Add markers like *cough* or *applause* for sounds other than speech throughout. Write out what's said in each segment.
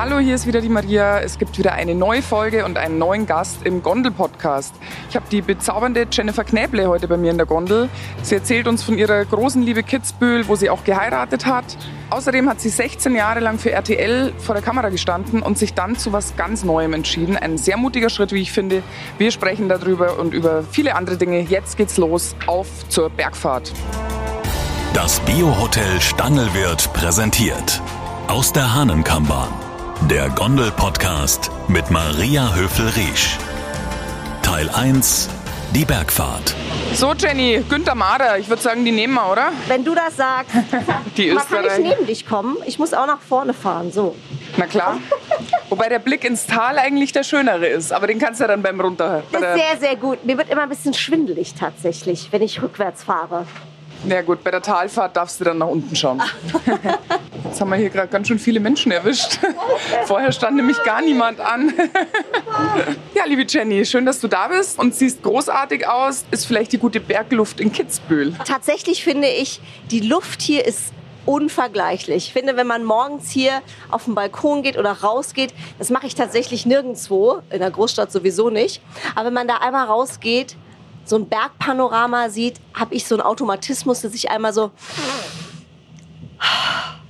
Hallo, hier ist wieder die Maria. Es gibt wieder eine neue Folge und einen neuen Gast im Gondel-Podcast. Ich habe die bezaubernde Jennifer Knäble heute bei mir in der Gondel. Sie erzählt uns von ihrer großen Liebe Kitzbühel, wo sie auch geheiratet hat. Außerdem hat sie 16 Jahre lang für RTL vor der Kamera gestanden und sich dann zu was ganz Neuem entschieden. Ein sehr mutiger Schritt, wie ich finde. Wir sprechen darüber und über viele andere Dinge. Jetzt geht's los. Auf zur Bergfahrt. Das Biohotel Stangl wird präsentiert. Aus der Hahnenkammbahn. Der Gondel-Podcast mit Maria Höfel-Riesch. Teil 1. Die Bergfahrt. So, Jenny, Günther Mader, ich würde sagen, die nehmen wir, oder? Wenn du das sagst, *laughs* Die mal kann ich neben dich kommen. Ich muss auch nach vorne fahren. So. Na klar. *laughs* Wobei der Blick ins Tal eigentlich der schönere ist. Aber den kannst du ja dann beim Runter. Bei Das der, ist sehr, sehr gut. Mir wird immer ein bisschen schwindelig tatsächlich, wenn ich rückwärts fahre. ja gut, bei der Talfahrt darfst du dann nach unten schauen. *laughs* Jetzt haben wir hier gerade ganz schön viele Menschen erwischt. *laughs* Vorher stand nämlich gar niemand an. *laughs* Ja, liebe Jenny, schön, dass du da bist und siehst großartig aus. Ist vielleicht die gute Bergluft in Kitzbühel. Tatsächlich finde ich, die Luft hier ist unvergleichlich. Ich finde, wenn man morgens hier auf den Balkon geht oder rausgeht, das mache ich tatsächlich nirgendwo, in der Großstadt sowieso nicht. Aber wenn man da einmal rausgeht, so ein Bergpanorama sieht, habe ich so einen Automatismus, dass ich einmal so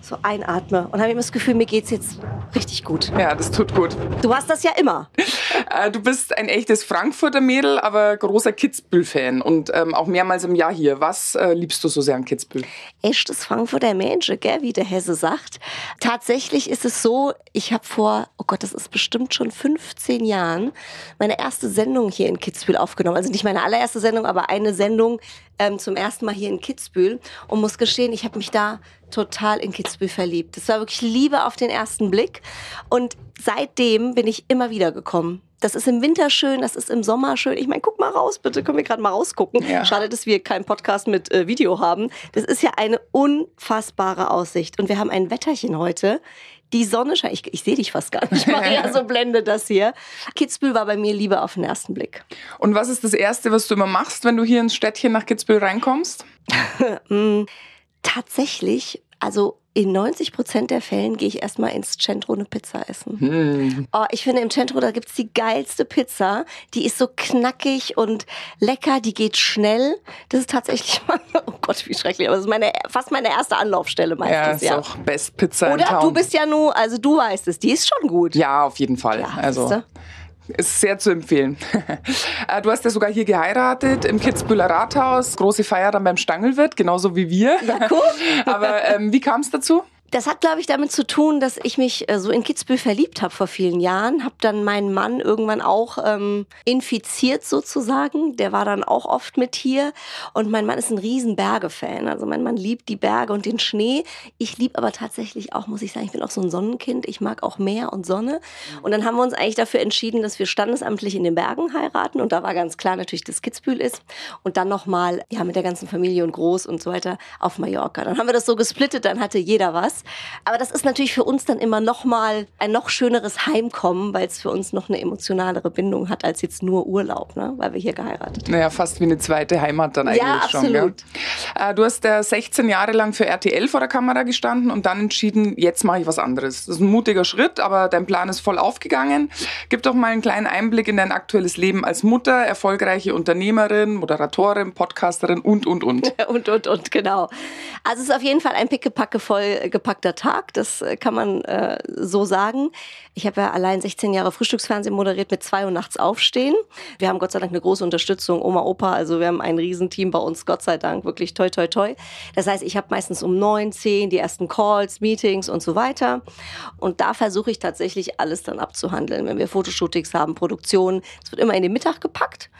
so einatme und habe immer das Gefühl, mir geht's jetzt richtig gut. Ja, das tut gut. Du hast das ja immer. *laughs* Äh, Du bist ein echtes Frankfurter Mädel, aber großer Kitzbühel-Fan und ähm, auch mehrmals im Jahr hier. Was äh, liebst du so sehr an Kitzbühel? echtes Frankfurter Mädchen, gell, wie der Hesse sagt. Tatsächlich ist es so, ich habe vor, oh Gott, das ist bestimmt schon 15 Jahren, meine erste Sendung hier in Kitzbühel aufgenommen. Also nicht meine allererste Sendung, aber eine Sendung ähm, zum ersten Mal hier in Kitzbühel. Und muss gestehen, ich habe mich da total in Kitzbühel verliebt. Das war wirklich Liebe auf den ersten Blick. Und seitdem bin ich immer wieder gekommen. Das ist im Winter schön, das ist im Sommer schön. Ich meine, guck mal raus, bitte. Können wir gerade mal rausgucken. Ja. Schade, dass wir keinen Podcast mit äh, Video haben. Das ist ja eine unfassbare Aussicht. Und wir haben ein Wetterchen heute. Die Sonne scheint. Ich, ich sehe dich fast gar nicht. *laughs* Maria, so blende das hier. Kitzbühel war bei mir Liebe auf den ersten Blick. Und was ist das Erste, was du immer machst, wenn du hier ins Städtchen nach Kitzbühel reinkommst? Mm, *laughs* tatsächlich, also in 90 Prozent der Fällen gehe ich erstmal ins Centro eine Pizza essen. Hm. Oh, ich finde im Centro, da gibt's die geilste Pizza. Die ist so knackig und lecker, die geht schnell. Das ist tatsächlich *laughs* mal, oh Gott, wie schrecklich, aber das ist meine, fast meine erste Anlaufstelle Ja, meistens. ist Ja, auch Best Pizza in Oder Town. du bist ja nur, also du weißt es, die ist schon gut. ja, auf jeden Fall. Ja, also siehste? Ist sehr zu empfehlen. *laughs* Äh, du hast ja sogar hier geheiratet im Kitzbüheler Rathaus. Große Feier dann beim Stangelwirt, genauso wie wir. Ja, cool. *laughs* Aber ähm, wie kam es dazu? Das hat, glaube ich, damit zu tun, dass ich mich äh, so in Kitzbühel verliebt habe vor vielen Jahren. Habe dann meinen Mann irgendwann auch ähm, infiziert sozusagen. Der war dann auch oft mit hier. Und mein Mann ist ein riesen Berge-Fan. Also mein Mann liebt die Berge und den Schnee. Ich liebe aber tatsächlich auch, muss ich sagen, ich bin auch so ein Sonnenkind. Ich mag auch Meer und Sonne. Und dann haben wir uns eigentlich dafür entschieden, dass wir standesamtlich in den Bergen heiraten. Und da war ganz klar natürlich, dass Kitzbühel ist. Und dann nochmal, ja, mit der ganzen Familie und Groß und so weiter auf Mallorca. Dann haben wir das so gesplittet, dann hatte jeder was. Aber das ist natürlich für uns dann immer nochmal ein noch schöneres Heimkommen, weil es für uns noch eine emotionalere Bindung hat als jetzt nur Urlaub, ne? weil wir hier geheiratet haben. Naja, fast wie eine zweite Heimat dann eigentlich Ja, schon. Gell? Äh, du hast ja 16 Jahre lang für RTL vor der Kamera gestanden und dann entschieden, jetzt mache ich was anderes. Das ist ein mutiger Schritt, aber dein Plan ist voll aufgegangen. Gib doch mal einen kleinen Einblick in dein aktuelles Leben als Mutter, erfolgreiche Unternehmerin, Moderatorin, Podcasterin und, und, und. *laughs* Und, und, und, genau. Also es ist auf jeden Fall ein pickepacke voll gepackter Tag, das äh, kann man äh, so sagen. Ich habe ja allein 16 Jahre Frühstücksfernsehen moderiert mit zwei Uhr nachts aufstehen. Wir haben Gott sei Dank eine große Unterstützung, Oma, Opa, also wir haben ein Riesenteam bei uns, Gott sei Dank, wirklich toi, toi, toi. Das heißt, ich habe meistens um neun, zehn die ersten Calls, Meetings und so weiter. Und da versuche ich tatsächlich alles dann abzuhandeln. Wenn wir Fotoshootings haben, Produktionen, es wird immer in den Mittag gepackt.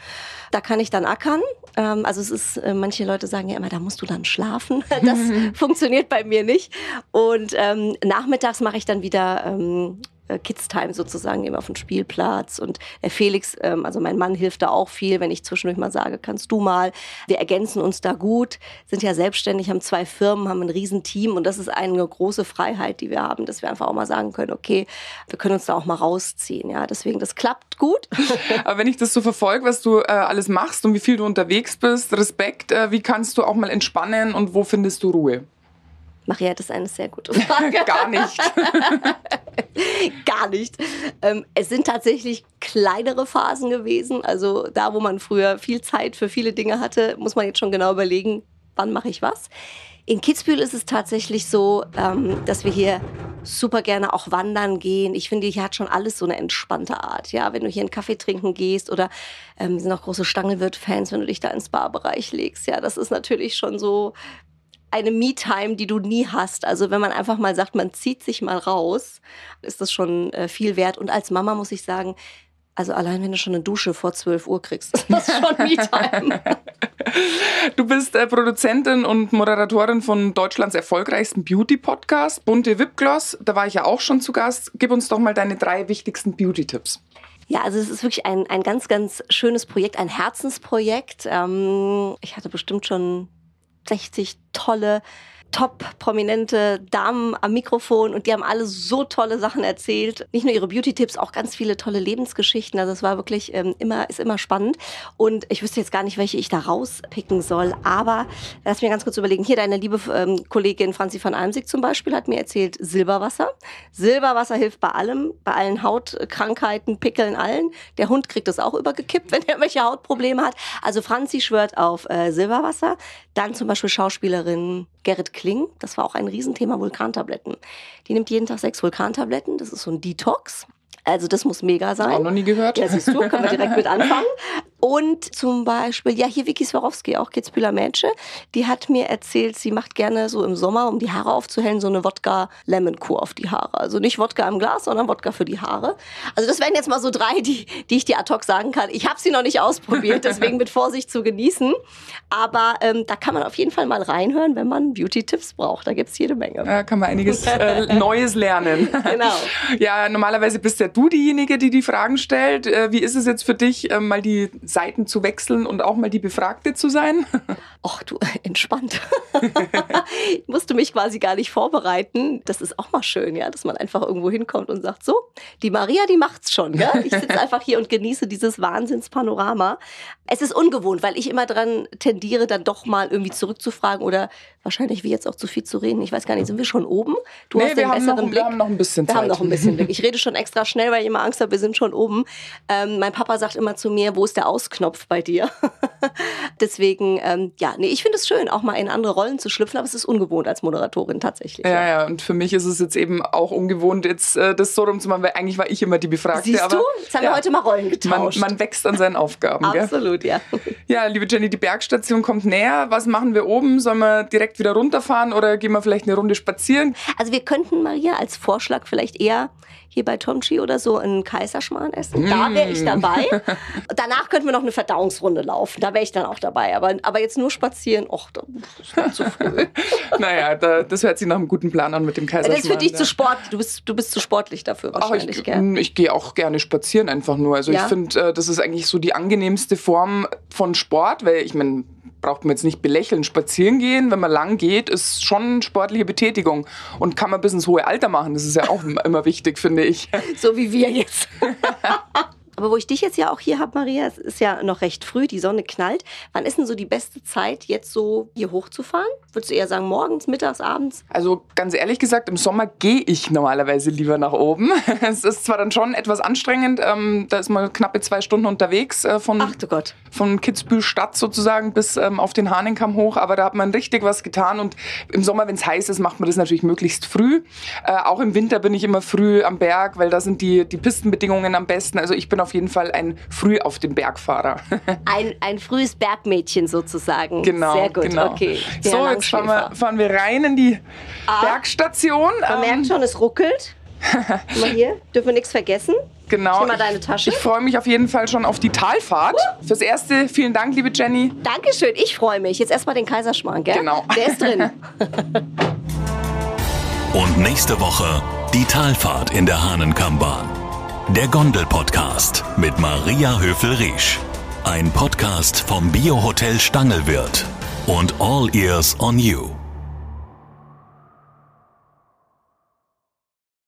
Da kann ich dann ackern. Ähm, also es ist, äh, manche Leute sagen ja immer, da musst du dann schlafen. *laughs* Das *laughs* funktioniert bei mir nicht. Und ähm, nachmittags mache ich dann wieder ähm, äh, Kids Time sozusagen eben auf dem Spielplatz und der Felix, ähm, also mein Mann hilft da auch viel, wenn ich zwischendurch mal sage, kannst du mal. Wir ergänzen uns da gut, sind ja selbstständig, haben zwei Firmen, haben ein Riesenteam und das ist eine große Freiheit, die wir haben, dass wir einfach auch mal sagen können, okay, wir können uns da auch mal rausziehen, ja, deswegen das klappt gut. *laughs* Aber wenn ich das so verfolge, was du äh, alles machst und wie viel du unterwegs bist, Respekt, äh, wie kannst du auch mal entspannen und wo findest du Ruhe? Maria, das ist eine sehr gute *laughs* Frage. Gar nicht. *laughs* Gar nicht. Ähm, es sind tatsächlich kleinere Phasen gewesen. Also da, wo man früher viel Zeit für viele Dinge hatte, muss man jetzt schon genau überlegen, wann mache ich was. In Kitzbühel ist es tatsächlich so, ähm, dass wir hier super gerne auch wandern gehen. Ich finde, hier hat schon alles so eine entspannte Art. Ja, wenn du hier einen Kaffee trinken gehst oder ähm, sind auch große Stangelwirt-Fans, wenn du dich da ins Barbereich legst. Ja, das ist natürlich schon so eine Me-Time, die du nie hast. Also wenn man einfach mal sagt, man zieht sich mal raus, ist das schon äh, viel wert. Und als Mama muss ich sagen, also allein wenn du schon eine Dusche vor 12 Uhr kriegst, *laughs* ist das schon Me-Time. *laughs* Du bist äh, Produzentin und Moderatorin von Deutschlands erfolgreichsten Beauty-Podcast, Bunte Wipgloss. Da war ich ja auch schon zu Gast. Gib uns doch mal deine drei wichtigsten Beauty-Tipps. Ja, also es ist wirklich ein, ein ganz, ganz schönes Projekt, ein Herzensprojekt. Ähm, ich hatte bestimmt schon 60 tolle top prominente Damen am Mikrofon und die haben alle so tolle Sachen erzählt. Nicht nur ihre Beauty-Tipps, auch ganz viele tolle Lebensgeschichten. Also es war wirklich ähm, immer, ist immer spannend. Und ich wüsste jetzt gar nicht, welche ich da rauspicken soll. Aber lass mir ganz kurz überlegen. Hier deine liebe ähm, Kollegin Franzi van Almsig zum Beispiel hat mir erzählt, Silberwasser. Silberwasser hilft bei allem, bei allen Hautkrankheiten, Pickeln, allen. Der Hund kriegt das auch übergekippt, *laughs* wenn er welche Hautprobleme hat. Also Franzi schwört auf äh, Silberwasser. Dann zum Beispiel Schauspielerin Gerrit Kling, das war auch ein Riesenthema, Vulkantabletten. Die nimmt jeden Tag sechs Vulkantabletten, das ist so ein Detox. Also das muss mega sein. Auch noch nie gehört. Ja, siehst du, können wir direkt mit anfangen. *laughs* Und zum Beispiel, ja, hier Vicky Swarovski, auch Kitzbühler Mädchen, die hat mir erzählt, sie macht gerne so im Sommer, um die Haare aufzuhellen, so eine Wodka-Lemon-Kur auf die Haare. Also nicht Wodka im Glas, sondern Wodka für die Haare. Also das wären jetzt mal so drei, die, die ich dir ad hoc sagen kann. Ich habe sie noch nicht ausprobiert, deswegen mit Vorsicht zu genießen. Aber ähm, da kann man auf jeden Fall mal reinhören, wenn man Beauty-Tipps braucht. Da gibt's jede Menge. Da kann man einiges äh, Neues lernen. *laughs* Genau. Ja, normalerweise bist ja du diejenige, die die Fragen stellt. Äh, wie ist es jetzt für dich, äh, mal die Seiten zu wechseln und auch mal die Befragte zu sein? *laughs* Ach du, entspannt. *laughs* ich musste mich quasi gar nicht vorbereiten. Das ist auch mal schön, ja, dass man einfach irgendwo hinkommt und sagt, so, die Maria, die macht's schon. Ja? Ich sitze *laughs* einfach hier und genieße dieses Wahnsinnspanorama. Es ist ungewohnt, weil ich immer dran tendiere, dann doch mal irgendwie zurückzufragen oder wahrscheinlich wie jetzt auch zu viel zu reden. Ich weiß gar nicht, sind wir schon oben? Du nee, hast den besseren noch, Blick. Wir haben noch ein bisschen Zeit. Wir haben noch ein bisschen Blick. Ich *laughs* rede schon extra schnell, weil ich immer Angst habe, wir sind schon oben. Ähm, mein Papa sagt immer zu mir, wo ist der Ausknopf bei dir? *laughs* Deswegen, ähm, ja, nee, ich finde es schön, auch mal in andere Rollen zu schlüpfen, aber es ist ungewohnt als Moderatorin tatsächlich. Ja, ja, ja. und für mich ist es jetzt eben auch ungewohnt, jetzt äh, das so rumzumachen, weil eigentlich war ich immer die Befragte. Siehst aber, du? Jetzt haben ja, wir heute mal Rollen getauscht. Man, man wächst an seinen Aufgaben. Absolut, ja. Ja, liebe Jenny, die Bergstation kommt näher. Was machen wir oben? Sollen wir direkt wieder runterfahren oder gehen wir vielleicht eine Runde spazieren? Also wir könnten, Maria, als Vorschlag vielleicht eher hier bei Tomchi oder so einen Kaiserschmarrn essen. Mm. Da wäre ich dabei. *laughs* Danach könnten wir noch eine Verdauungsrunde laufen. Da wäre ich dann auch dabei. Aber, aber jetzt nur spazieren, och, das ist zu früh. *laughs* naja, da, das hört sich nach einem guten Plan an mit dem Kaiserschmarrn. Das ist für dich ja. zu sportlich. Du bist, du bist zu sportlich dafür wahrscheinlich. Ach, ich, mm, ich gehe auch gerne spazieren einfach nur. Also ja? ich finde, äh, das ist eigentlich so die angenehmste Form von Sport, weil ich meine, braucht man jetzt nicht belächeln. Spazieren gehen, wenn man lang geht, ist schon sportliche Betätigung und kann man bis ins hohe Alter machen. Das ist ja auch *laughs* immer wichtig, finde ich. So wie wir jetzt. *laughs* Aber wo ich dich jetzt ja auch hier habe, Maria, es ist ja noch recht früh, die Sonne knallt. Wann ist denn so die beste Zeit, jetzt so hier hochzufahren? Würdest du eher sagen, morgens, mittags, abends? Also ganz ehrlich gesagt, im Sommer gehe ich normalerweise lieber nach oben. *laughs* Es ist zwar dann schon etwas anstrengend, ähm, da ist man knappe zwei Stunden unterwegs äh, von, Ach du Gott. von Kitzbühel Stadt sozusagen bis ähm, auf den Hahnenkamm hoch, aber da hat man richtig was getan und im Sommer, wenn es heiß ist, macht man das natürlich möglichst früh. Äh, auch im Winter bin ich immer früh am Berg, weil da sind die, die Pistenbedingungen am besten. Also ich bin auf jeden Fall ein früh auf den Bergfahrer. *laughs* ein, ein frühes Bergmädchen sozusagen. Genau. Sehr gut, genau. okay. So, jetzt fahren wir, fahren wir rein in die ah, Bergstation. Man ähm, merkt schon, es ruckelt. *laughs* mal hier, dürfen wir nichts vergessen. Genau. mal deine Tasche. Ich, ich freue mich auf jeden Fall schon auf die Talfahrt. Uh. Fürs Erste, vielen Dank, liebe Jenny. Dankeschön, ich freue mich. Jetzt erstmal den Kaiserschmarrn, gell? Genau. Der ist drin. *laughs* Und nächste Woche die Talfahrt in der Hahnenkammbahn. Der Gondel-Podcast mit Maria Höfel-Riesch. Ein Podcast vom Biohotel Stangelwirt und All Ears on You.